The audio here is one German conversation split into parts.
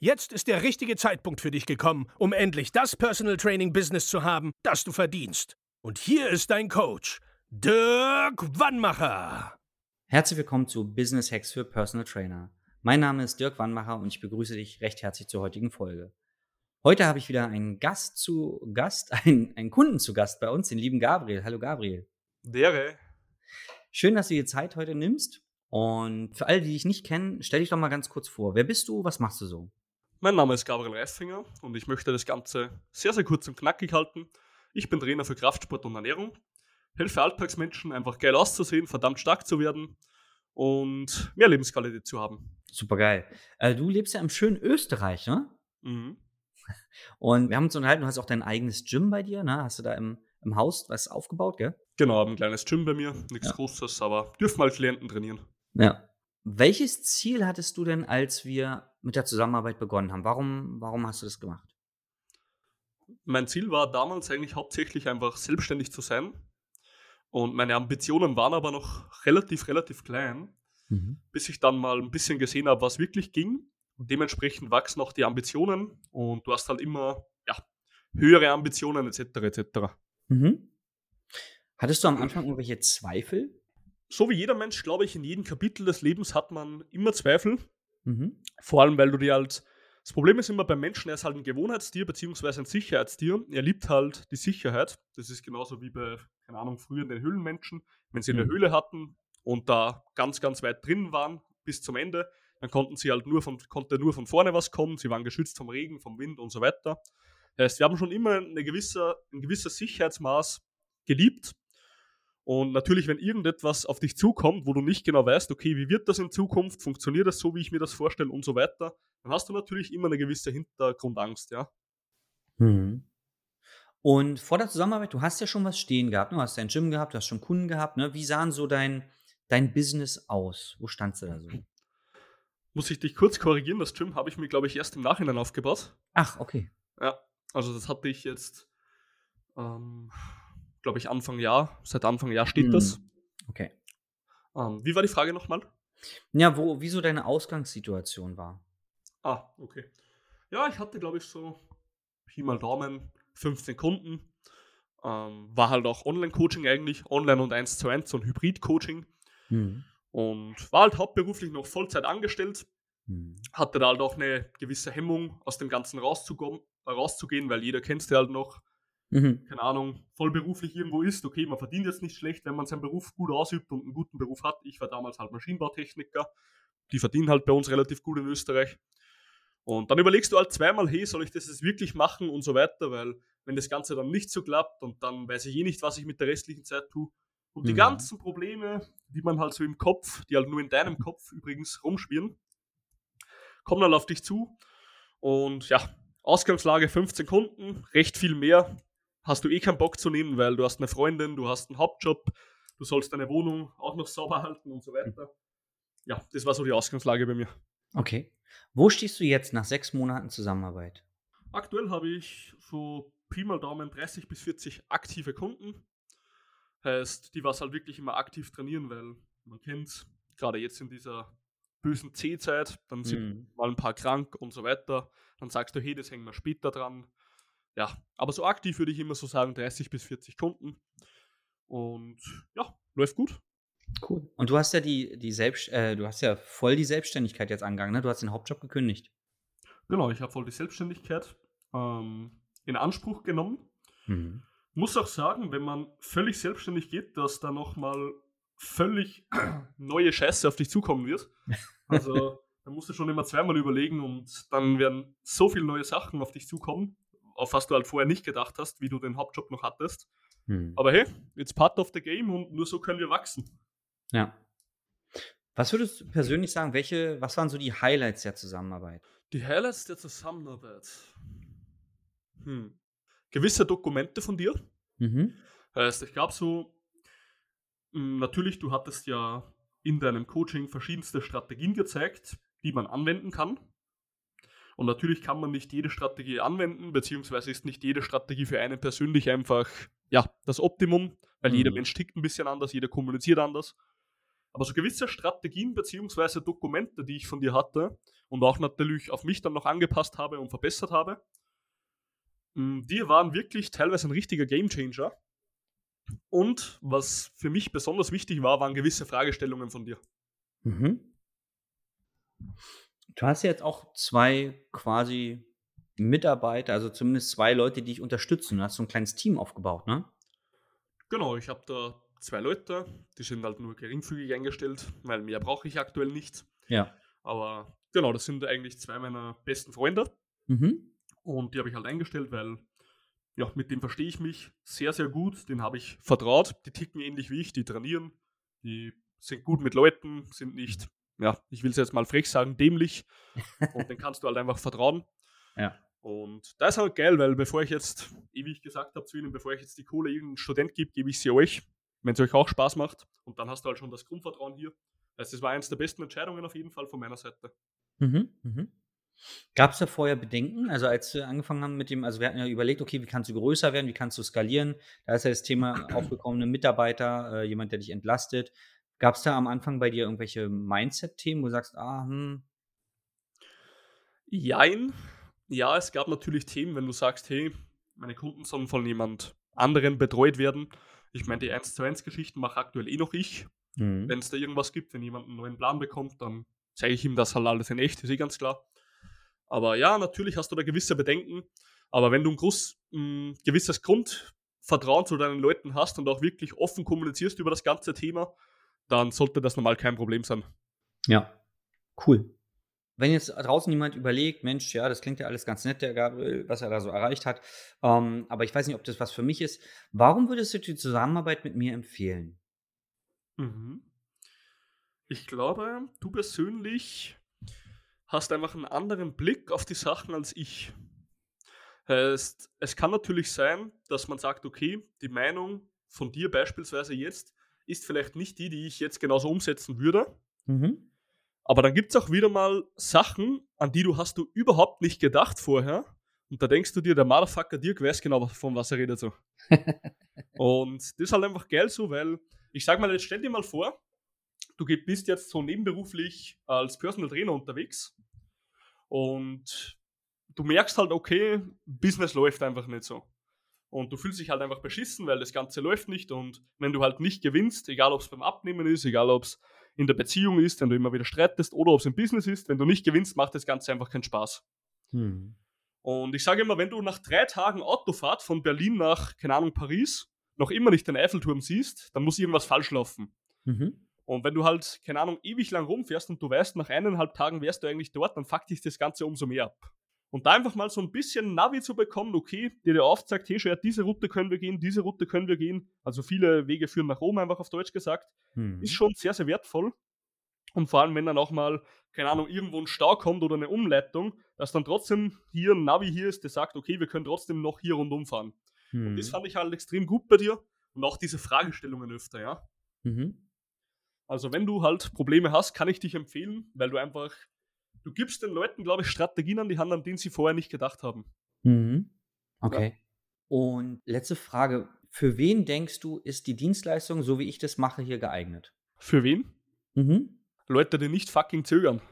Jetzt ist der richtige Zeitpunkt für dich gekommen, um endlich das Personal Training Business zu haben, das du verdienst. Und hier ist dein Coach, Dirk Wannmacher. Herzlich willkommen zu Business Hacks für Personal Trainer. Mein Name ist Dirk Wannmacher und ich begrüße dich recht herzlich zur heutigen Folge. Heute habe ich wieder einen Gast zu Gast, einen, einen Kunden zu Gast bei uns, den lieben Gabriel. Hallo Gabriel. Dere. Schön, dass du dir Zeit heute nimmst. Und für alle, die dich nicht kennen, stell dich doch mal ganz kurz vor. Wer bist du? Was machst du so? Mein Name ist Gabriel Reisinger und ich möchte das Ganze sehr, sehr kurz und knackig halten. Ich bin Trainer für Kraftsport und Ernährung, helfe Alltagsmenschen einfach geil auszusehen, verdammt stark zu werden und mehr Lebensqualität zu haben. Super geil. Äh, du lebst ja im schönen Österreich, ne? Mhm. Und wir haben uns unterhalten, du hast auch dein eigenes Gym bei dir, ne? Hast du da im, im Haus was aufgebaut, gell? Genau, ein kleines Gym bei mir, nichts ja. Großes, aber dürfen mal Klienten trainieren. Ja. Welches Ziel hattest du denn, als wir mit der Zusammenarbeit begonnen haben? Warum, warum hast du das gemacht? Mein Ziel war damals eigentlich hauptsächlich einfach selbstständig zu sein. Und meine Ambitionen waren aber noch relativ, relativ klein, mhm. bis ich dann mal ein bisschen gesehen habe, was wirklich ging. Und dementsprechend wachsen auch die Ambitionen und du hast halt immer ja, höhere Ambitionen etc. etc. Mhm. Hattest du am Anfang irgendwelche Zweifel? So wie jeder Mensch, glaube ich, in jedem Kapitel des Lebens hat man immer Zweifel. Mhm. Vor allem, weil du dir halt. Das Problem ist immer beim Menschen, er ist halt ein Gewohnheitstier beziehungsweise ein Sicherheitstier. Er liebt halt die Sicherheit. Das ist genauso wie bei, keine Ahnung, früher den Höhlenmenschen. Wenn sie mhm. eine Höhle hatten und da ganz, ganz weit drin waren bis zum Ende, dann konnten sie halt nur von, konnte nur von vorne was kommen. Sie waren geschützt vom Regen, vom Wind und so weiter. Das heißt, wir haben schon immer eine gewisse, ein gewisses Sicherheitsmaß geliebt und natürlich, wenn irgendetwas auf dich zukommt, wo du nicht genau weißt, okay, wie wird das in Zukunft, funktioniert das so, wie ich mir das vorstelle und so weiter, dann hast du natürlich immer eine gewisse Hintergrundangst, ja. Mhm. Und vor der Zusammenarbeit, du hast ja schon was stehen gehabt, ne? du hast dein Gym gehabt, du hast schon Kunden gehabt, ne? Wie sahen so dein, dein Business aus? Wo standst du da so? Muss ich dich kurz korrigieren, das Gym habe ich mir, glaube ich, erst im Nachhinein aufgebaut. Ach, okay. Ja, also das hatte ich jetzt ähm, glaube ich, Anfang Jahr. Seit Anfang Jahr steht mhm. das. Okay. Ähm, wie war die Frage nochmal? Ja, wo, wieso deine Ausgangssituation war. Ah, okay. Ja, ich hatte, glaube ich, so Pi mal Daumen 15 Kunden. Ähm, war halt auch Online-Coaching eigentlich, Online und 1 zu 1, so ein Hybrid-Coaching. Mhm. Und war halt hauptberuflich noch Vollzeit angestellt. Mhm. Hatte da halt auch eine gewisse Hemmung, aus dem Ganzen rauszugehen, rauszugehen weil jeder kennt es halt noch mhm. keine Ahnung, vollberuflich irgendwo ist, okay, man verdient jetzt nicht schlecht, wenn man seinen Beruf gut ausübt und einen guten Beruf hat. Ich war damals halt Maschinenbautechniker. Die verdienen halt bei uns relativ gut in Österreich. Und dann überlegst du halt zweimal, hey, soll ich das jetzt wirklich machen und so weiter, weil wenn das Ganze dann nicht so klappt und dann weiß ich eh nicht, was ich mit der restlichen Zeit tue. Und mhm. die ganzen Probleme, die man halt so im Kopf, die halt nur in deinem Kopf übrigens rumschwirren, kommen dann auf dich zu. Und ja, Ausgangslage 15 Kunden, recht viel mehr hast du eh keinen Bock zu nehmen, weil du hast eine Freundin, du hast einen Hauptjob, du sollst deine Wohnung auch noch sauber halten und so weiter. Ja, das war so die Ausgangslage bei mir. Okay. Wo stehst du jetzt nach sechs Monaten Zusammenarbeit? Aktuell habe ich so Pi mal Daumen 30 bis 40 aktive Kunden. Heißt, die was halt wirklich immer aktiv trainieren, weil man kennt, gerade jetzt in dieser bösen C-Zeit, dann sind mm. mal ein paar krank und so weiter. Dann sagst du, hey, das hängen wir später dran ja, aber so aktiv würde ich immer so sagen 30 bis 40 Stunden. Und ja, läuft gut. Cool. Und du hast ja die, die Selbst, äh, du hast ja voll die Selbstständigkeit jetzt angegangen, ne? Du hast den Hauptjob gekündigt. Genau, ich habe voll die Selbstständigkeit ähm, in Anspruch genommen. Mhm. Muss auch sagen, wenn man völlig selbstständig geht, dass da nochmal völlig neue Scheiße auf dich zukommen wird. Also da musst du schon immer zweimal überlegen und dann werden so viele neue Sachen auf dich zukommen auf was du halt vorher nicht gedacht hast, wie du den Hauptjob noch hattest. Hm. Aber hey, it's part of the game und nur so können wir wachsen. Ja. Was würdest du persönlich sagen, welche, was waren so die Highlights der Zusammenarbeit? Die Highlights der Zusammenarbeit. Hm. Gewisse Dokumente von dir. Mhm. Heißt, ich glaube so, hm, natürlich, du hattest ja in deinem Coaching verschiedenste Strategien gezeigt, die man anwenden kann. Und natürlich kann man nicht jede Strategie anwenden, beziehungsweise ist nicht jede Strategie für einen persönlich einfach ja, das Optimum, weil mhm. jeder Mensch tickt ein bisschen anders, jeder kommuniziert anders. Aber so gewisse Strategien beziehungsweise Dokumente, die ich von dir hatte und auch natürlich auf mich dann noch angepasst habe und verbessert habe, hm, die waren wirklich teilweise ein richtiger Gamechanger. Und was für mich besonders wichtig war, waren gewisse Fragestellungen von dir. Mhm. Du hast ja jetzt auch zwei quasi Mitarbeiter, also zumindest zwei Leute, die dich unterstützen. Du hast so ein kleines Team aufgebaut, ne? Genau, ich habe da zwei Leute, die sind halt nur geringfügig eingestellt, weil mehr brauche ich aktuell nicht. Ja. Aber genau, das sind eigentlich zwei meiner besten Freunde. Mhm. Und die habe ich halt eingestellt, weil ja, mit dem verstehe ich mich sehr, sehr gut. Den habe ich vertraut. Die ticken ähnlich wie ich, die trainieren, die sind gut mit Leuten, sind nicht, ja, ich will es jetzt mal frech sagen, dämlich. Und den kannst du halt einfach vertrauen. Ja. Und das ist halt geil, weil bevor ich jetzt, ewig gesagt habe zu ihnen, bevor ich jetzt die Kohle irgendeinem Student gebe, gebe ich sie euch, wenn es euch auch Spaß macht. Und dann hast du halt schon das Grundvertrauen hier. Also das war eines der besten Entscheidungen auf jeden Fall von meiner Seite. Mhm, mhm. Gab es da vorher Bedenken? Also als wir angefangen haben mit dem, also wir hatten ja überlegt, okay, wie kannst du größer werden, wie kannst du skalieren? Da ist ja das Thema aufgekommene Mitarbeiter, äh, jemand, der dich entlastet. Gab es da am Anfang bei dir irgendwelche Mindset-Themen, wo du sagst, ah, hm. Jein. Ja, es gab natürlich Themen, wenn du sagst, hey, meine Kunden sollen von jemand anderen betreut werden. Ich meine, die 1 zu 1 Geschichten mache aktuell eh noch ich. Mhm. Wenn es da irgendwas gibt, wenn jemand einen neuen Plan bekommt, dann zeige ich ihm das halt alles in echt, ist eh ganz klar. Aber ja, natürlich hast du da gewisse Bedenken. Aber wenn du ein, groß, ein gewisses Grundvertrauen zu deinen Leuten hast und auch wirklich offen kommunizierst über das ganze Thema, dann sollte das normal kein Problem sein. Ja, cool. Wenn jetzt draußen jemand überlegt, Mensch, ja, das klingt ja alles ganz nett, der Gabriel, was er da so erreicht hat, ähm, aber ich weiß nicht, ob das was für mich ist. Warum würdest du die Zusammenarbeit mit mir empfehlen? Mhm. Ich glaube, du persönlich hast einfach einen anderen Blick auf die Sachen als ich. Heißt, es kann natürlich sein, dass man sagt, okay, die Meinung von dir beispielsweise jetzt ist vielleicht nicht die, die ich jetzt genauso umsetzen würde. Mhm. Aber dann gibt es auch wieder mal Sachen, an die du hast du überhaupt nicht gedacht vorher. Und da denkst du dir, der Motherfucker Dirk weiß genau, von was er redet so. und das ist halt einfach geil so, weil ich sag mal, jetzt stell dir mal vor, du bist jetzt so nebenberuflich als Personal Trainer unterwegs und du merkst halt, okay, Business läuft einfach nicht so. Und du fühlst dich halt einfach beschissen, weil das Ganze läuft nicht. Und wenn du halt nicht gewinnst, egal ob es beim Abnehmen ist, egal ob es in der Beziehung ist, wenn du immer wieder streitest oder ob es im Business ist, wenn du nicht gewinnst, macht das Ganze einfach keinen Spaß. Hm. Und ich sage immer, wenn du nach drei Tagen Autofahrt von Berlin nach, keine Ahnung, Paris noch immer nicht den Eiffelturm siehst, dann muss irgendwas falsch laufen. Mhm. Und wenn du halt, keine Ahnung, ewig lang rumfährst und du weißt, nach eineinhalb Tagen wärst du eigentlich dort, dann fuckt dich das Ganze umso mehr ab. Und da einfach mal so ein bisschen Navi zu bekommen, okay, der dir aufzeigt, hey, schon, diese Route können wir gehen, diese Route können wir gehen. Also viele Wege führen nach Rom, einfach auf Deutsch gesagt. Mhm. Ist schon sehr, sehr wertvoll. Und vor allem, wenn dann auch mal, keine Ahnung, irgendwo ein Stau kommt oder eine Umleitung, dass dann trotzdem hier ein Navi hier ist, der sagt, okay, wir können trotzdem noch hier rundum fahren. Mhm. Und das hm. fand ich halt extrem gut bei dir. Und auch diese Fragestellungen öfter, ja. Mhm. Also wenn du halt Probleme hast, kann ich dich empfehlen, weil du einfach, du gibst den Leuten, glaube ich, Strategien an die Hand, an denen sie vorher nicht gedacht haben. Mhm. Okay. Ja. Und letzte Frage. Für wen denkst du, ist die Dienstleistung, so wie ich das mache, hier geeignet? Für wen? Mhm. Leute, die nicht fucking zögern.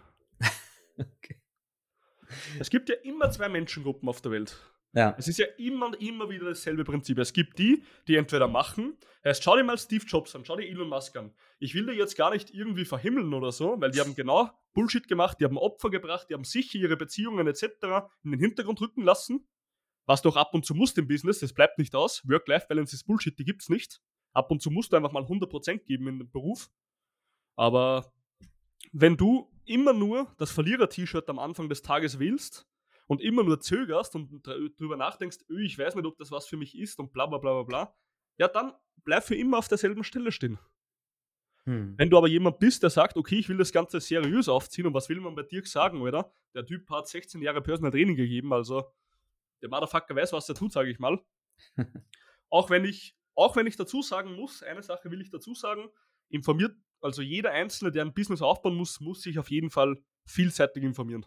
okay. Es gibt ja immer zwei Menschengruppen auf der Welt. Ja. Es ist ja immer und immer wieder dasselbe Prinzip. Es gibt die, die entweder machen, heißt, schau dir mal Steve Jobs an, schau dir Elon Musk an. Ich will dir jetzt gar nicht irgendwie verhimmeln oder so, weil die haben genau Bullshit gemacht, die haben Opfer gebracht, die haben sicher ihre Beziehungen etc. in den Hintergrund rücken lassen. Was doch ab und zu musst im Business, das bleibt nicht aus. Work-Life-Balance ist Bullshit, die gibt's nicht. Ab und zu musst du einfach mal 100% geben in dem Beruf. Aber wenn du immer nur das Verlierer-T-Shirt am Anfang des Tages wählst, und immer nur zögerst und drüber nachdenkst, öh, ich weiß nicht, ob das was für mich ist und bla bla bla bla bla, ja, dann bleib für immer auf derselben Stelle stehen. Hm. Wenn du aber jemand bist, der sagt, okay, ich will das Ganze seriös aufziehen und was will man bei dir sagen, oder? Der Typ hat 16 Jahre Personal Training gegeben, also der Motherfucker weiß, was er tut, sage ich mal. auch wenn ich, auch wenn ich dazu sagen muss, eine Sache will ich dazu sagen, informiert, also jeder Einzelne, der ein Business aufbauen muss, muss sich auf jeden Fall vielseitig informieren.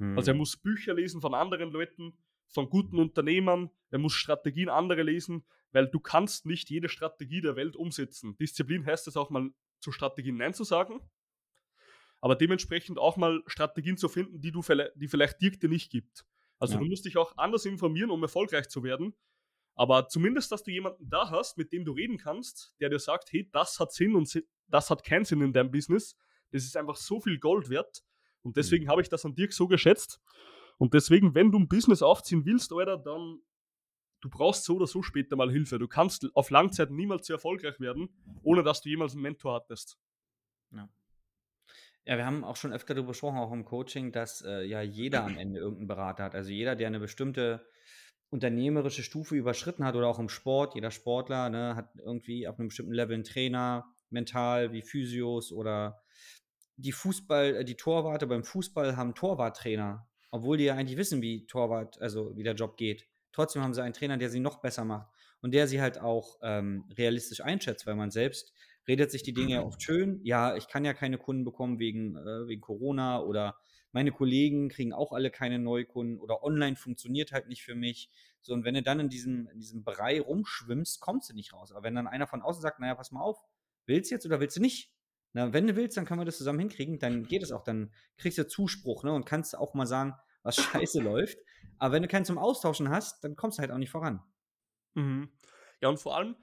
Hm. Also er muss Bücher lesen von anderen Leuten, von guten Unternehmern, er muss Strategien anderer lesen, weil du kannst nicht jede Strategie der Welt umsetzen. Disziplin heißt es auch mal zu Strategien Nein zu sagen, aber dementsprechend auch mal Strategien zu finden, die du die vielleicht dir nicht gibt. Also ja. du musst dich auch anders informieren, um erfolgreich zu werden. Aber zumindest, dass du jemanden da hast, mit dem du reden kannst, der dir sagt, hey, das hat Sinn und das hat keinen Sinn in deinem Business. Das ist einfach so viel Gold wert. Und deswegen mhm. habe ich das an Dirk so geschätzt. Und deswegen, wenn du ein Business aufziehen willst, Alter, dann du brauchst so oder so später mal Hilfe. Du kannst auf Langzeit niemals so erfolgreich werden, ohne dass du jemals einen Mentor hattest. Ja. Ja, wir haben auch schon öfter darüber gesprochen, auch im Coaching, dass äh, ja jeder am Ende irgendeinen Berater hat. Also jeder, der eine bestimmte unternehmerische Stufe überschritten hat oder auch im Sport, jeder Sportler ne, hat irgendwie auf einem bestimmten Level einen Trainer, mental wie Physios oder die Fußball, äh, die Torwarte beim Fußball haben Torwarttrainer, obwohl die ja eigentlich wissen, wie Torwart, also wie der Job geht. Trotzdem haben sie einen Trainer, der sie noch besser macht und der sie halt auch ähm, realistisch einschätzt, weil man selbst redet sich die Dinge ja oft schön. Ja, ich kann ja keine Kunden bekommen wegen, äh, wegen Corona oder meine Kollegen kriegen auch alle keine Neukunden oder online funktioniert halt nicht für mich. So, und wenn du dann in diesem, in diesem Brei rumschwimmst, kommst du nicht raus. Aber wenn dann einer von außen sagt, naja, pass mal auf, willst du jetzt oder willst du nicht? Na, wenn du willst, dann können wir das zusammen hinkriegen, dann geht es auch, dann kriegst du Zuspruch, ne, und kannst auch mal sagen, was scheiße läuft. Aber wenn du keinen zum Austauschen hast, dann kommst du halt auch nicht voran. Mhm. Ja, und vor allem,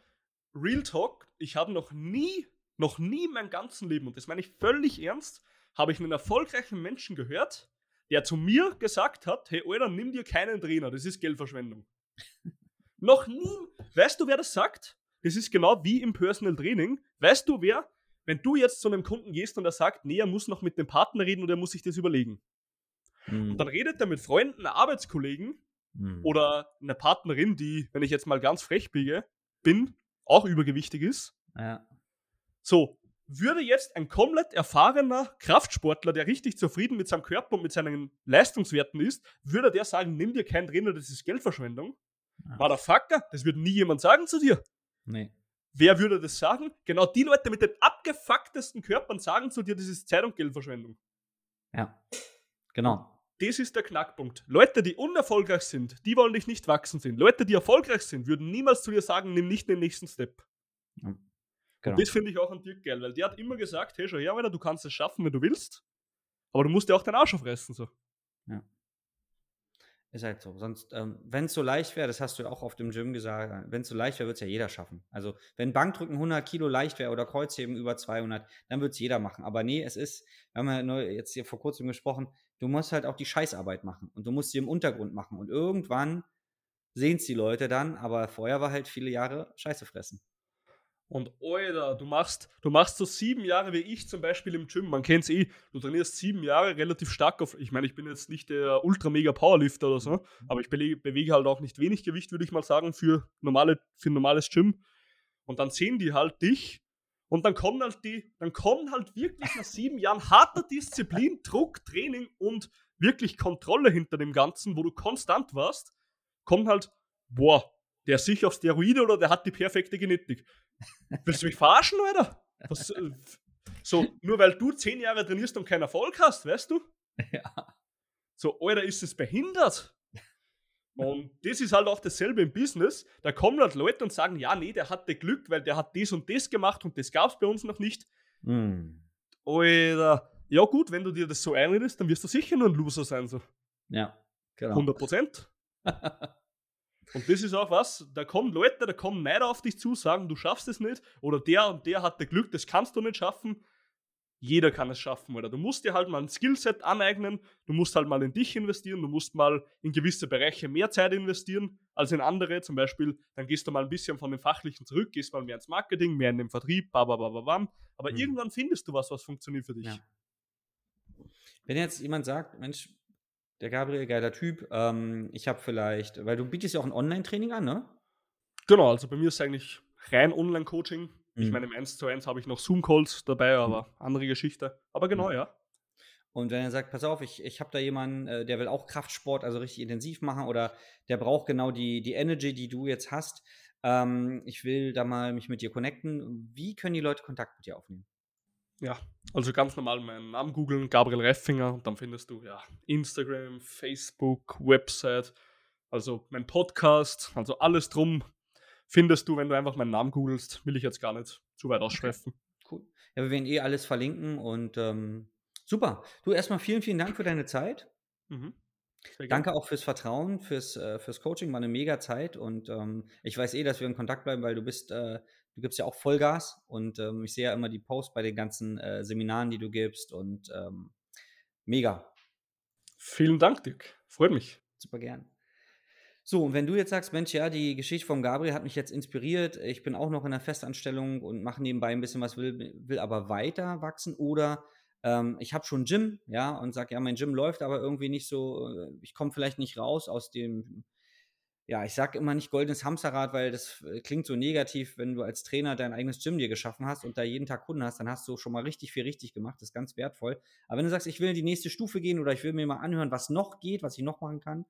Real Talk, ich habe noch nie, noch nie in meinem ganzen Leben, und das meine ich völlig ernst, habe ich einen erfolgreichen Menschen gehört, der zu mir gesagt hat, hey Alter, nimm dir keinen Trainer, das ist Geldverschwendung. noch nie. Weißt du, wer das sagt? Das ist genau wie im Personal Training. Weißt du, wer, wenn du jetzt zu einem Kunden gehst und er sagt, nee, er muss noch mit dem Partner reden oder er muss sich das überlegen. Mhm. Und dann redet er mit Freunden, Arbeitskollegen mhm. oder einer Partnerin, die, wenn ich jetzt mal ganz frech biege, bin, auch übergewichtig ist. Ja. So, würde jetzt ein komplett erfahrener Kraftsportler, der richtig zufrieden mit seinem Körper und mit seinen Leistungswerten ist, würde der sagen, nimm dir keinen Trainer, das ist Geldverschwendung? Ja. War der Fucker? Das würde nie jemand sagen zu dir. Nee. Wer würde das sagen? Genau die Leute mit den abgefucktesten Körpern sagen zu dir, das ist Zeit und Geldverschwendung. Ja, genau das ist der Knackpunkt. Leute, die unerfolgreich sind, die wollen dich nicht wachsen sehen. Leute, die erfolgreich sind, würden niemals zu dir sagen, nimm nicht den nächsten Step. Ja, genau. Das finde ich auch an Dirk geil, weil der hat immer gesagt, hey, schau her, Alter, du kannst es schaffen, wenn du willst, aber du musst ja auch deinen Arsch aufreißen. So. Ja. Ist halt so. Sonst, ähm, wenn es so leicht wäre, das hast du ja auch auf dem Gym gesagt, wenn es so leicht wäre, wird es ja jeder schaffen. Also, wenn Bankdrücken 100 Kilo leicht wäre oder Kreuzheben über 200, dann würde es jeder machen. Aber nee, es ist, wir haben ja jetzt hier vor kurzem gesprochen, du musst halt auch die Scheißarbeit machen und du musst sie im Untergrund machen. Und irgendwann sehen es die Leute dann, aber vorher war halt viele Jahre Scheiße fressen. Und Alter, du machst, du machst so sieben Jahre wie ich zum Beispiel im Gym. Man kennt es eh. Du trainierst sieben Jahre relativ stark auf. Ich meine, ich bin jetzt nicht der ultra mega Powerlifter oder so, mhm. aber ich bewege halt auch nicht wenig Gewicht, würde ich mal sagen, für, normale, für ein normales Gym. Und dann sehen die halt dich und dann kommen halt die, dann kommen halt wirklich nach sieben Jahren harter Disziplin, Druck, Training und wirklich Kontrolle hinter dem Ganzen, wo du konstant warst, kommt halt, boah, der ist sicher auf Steroide oder der hat die perfekte Genetik. Willst du mich verarschen, Alter? Was, äh, so, nur weil du zehn Jahre trainierst und keinen Erfolg hast, weißt du? Ja. So, Alter, ist es behindert? Und das ist halt auch dasselbe im Business. Da kommen halt Leute und sagen, ja, nee, der hatte Glück, weil der hat das und das gemacht und das gab es bei uns noch nicht. Mm. Alter, ja gut, wenn du dir das so einredest, dann wirst du sicher nur ein Loser sein. So. Ja, genau. 100 Prozent. und das ist auch was, da kommen Leute, da kommen Neider auf dich zu, sagen, du schaffst es nicht. Oder der und der hatte Glück, das kannst du nicht schaffen jeder kann es schaffen, oder? Du musst dir halt mal ein Skillset aneignen, du musst halt mal in dich investieren, du musst mal in gewisse Bereiche mehr Zeit investieren als in andere. Zum Beispiel, dann gehst du mal ein bisschen von dem Fachlichen zurück, gehst mal mehr ins Marketing, mehr in den Vertrieb, babababam. Aber mhm. irgendwann findest du was, was funktioniert für dich. Ja. Wenn jetzt jemand sagt, Mensch, der Gabriel, geiler Typ, ähm, ich habe vielleicht, weil du bietest ja auch ein Online-Training an, ne? Genau, also bei mir ist eigentlich rein Online-Coaching Mhm. Ich meine, im 1 zu 1 habe ich noch Zoom-Calls dabei, mhm. aber mhm. andere Geschichte. Aber genau, mhm. ja. Und wenn er sagt, pass auf, ich, ich habe da jemanden, äh, der will auch Kraftsport, also richtig intensiv machen oder der braucht genau die, die Energy, die du jetzt hast, ähm, ich will da mal mich mit dir connecten. Wie können die Leute Kontakt mit dir aufnehmen? Ja, also ganz normal meinen Namen googeln, Gabriel Reffinger, und dann findest du ja Instagram, Facebook, Website, also mein Podcast, also alles drum findest du, wenn du einfach meinen Namen googelst. Will ich jetzt gar nicht zu weit ausschweifen. Okay. Cool. Ja, wir werden eh alles verlinken und ähm, super. Du erstmal vielen, vielen Dank für deine Zeit. Mhm. Danke auch fürs Vertrauen, fürs, äh, fürs Coaching, war eine mega Zeit und ähm, ich weiß eh, dass wir in Kontakt bleiben, weil du bist, äh, du gibst ja auch Vollgas und ähm, ich sehe ja immer die Posts bei den ganzen äh, Seminaren, die du gibst und ähm, mega. Vielen Dank, Dirk. Freut mich. Super gern. So, und wenn du jetzt sagst, Mensch, ja, die Geschichte von Gabriel hat mich jetzt inspiriert, ich bin auch noch in der Festanstellung und mache nebenbei ein bisschen was, will, will aber weiter wachsen oder ähm, ich habe schon Gym, ja, und sage, ja, mein Gym läuft aber irgendwie nicht so, äh, ich komme vielleicht nicht raus aus dem ja, ich sage immer nicht goldenes Hamsterrad, weil das äh, klingt so negativ, wenn du als Trainer dein eigenes Gym dir geschaffen hast und da jeden Tag Kunden hast, dann hast du schon mal richtig viel richtig gemacht, das ist ganz wertvoll. Aber wenn du sagst, ich will in die nächste Stufe gehen oder ich will mir mal anhören, was noch geht, was ich noch machen kann,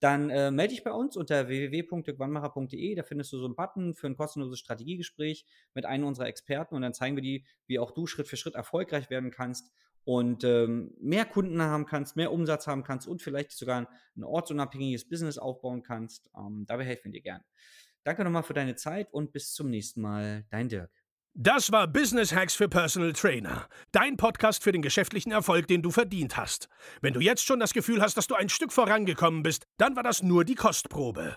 dann äh, melde dich bei uns unter www.wannmacher.de, da findest du so einen Button für ein kostenloses Strategiegespräch mit einem unserer Experten und dann zeigen wir dir, wie auch du Schritt für Schritt erfolgreich werden kannst und ähm, mehr Kunden haben kannst, mehr Umsatz haben kannst und vielleicht sogar ein ortsunabhängiges Business aufbauen kannst. Ähm, dabei helfen wir dir gern. Danke nochmal für deine Zeit und bis zum nächsten Mal. Dein Dirk. Das war Business Hacks für Personal Trainer. Dein Podcast für den geschäftlichen Erfolg, den du verdient hast. Wenn du jetzt schon das Gefühl hast, dass du ein Stück vorangekommen bist, dann war das nur die Kostprobe.